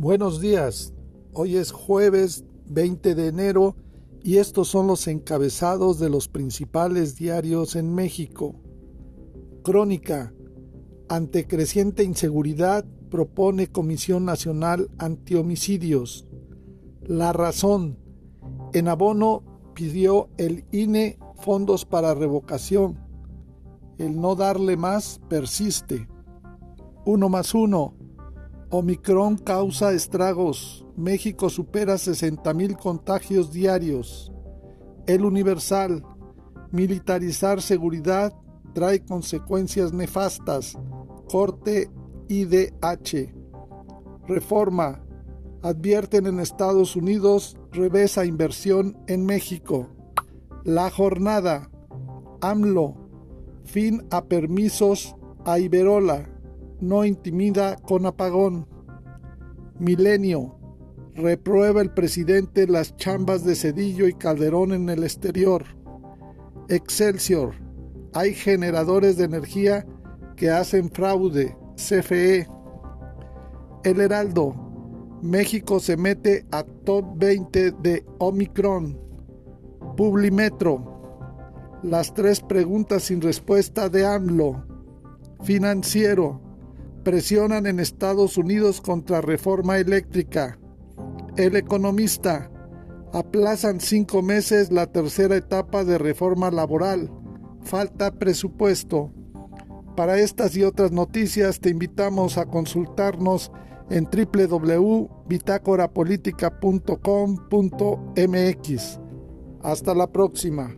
Buenos días, hoy es jueves 20 de enero y estos son los encabezados de los principales diarios en México. Crónica. Ante creciente inseguridad, propone Comisión Nacional Antihomicidios. La razón. En abono pidió el INE fondos para revocación. El no darle más persiste. Uno más uno Omicron causa estragos. México supera 60.000 contagios diarios. El Universal. Militarizar seguridad trae consecuencias nefastas. Corte IDH. Reforma. Advierten en Estados Unidos revesa inversión en México. La jornada. AMLO. Fin a permisos a Iberola no intimida con apagón. Milenio. Reprueba el presidente las chambas de Cedillo y Calderón en el exterior. Excelsior. Hay generadores de energía que hacen fraude. CFE. El Heraldo. México se mete a top 20 de Omicron. Publimetro. Las tres preguntas sin respuesta de AMLO. Financiero presionan en Estados Unidos contra reforma eléctrica. El economista. Aplazan cinco meses la tercera etapa de reforma laboral. Falta presupuesto. Para estas y otras noticias te invitamos a consultarnos en www.bitácorapolítica.com.mx. Hasta la próxima.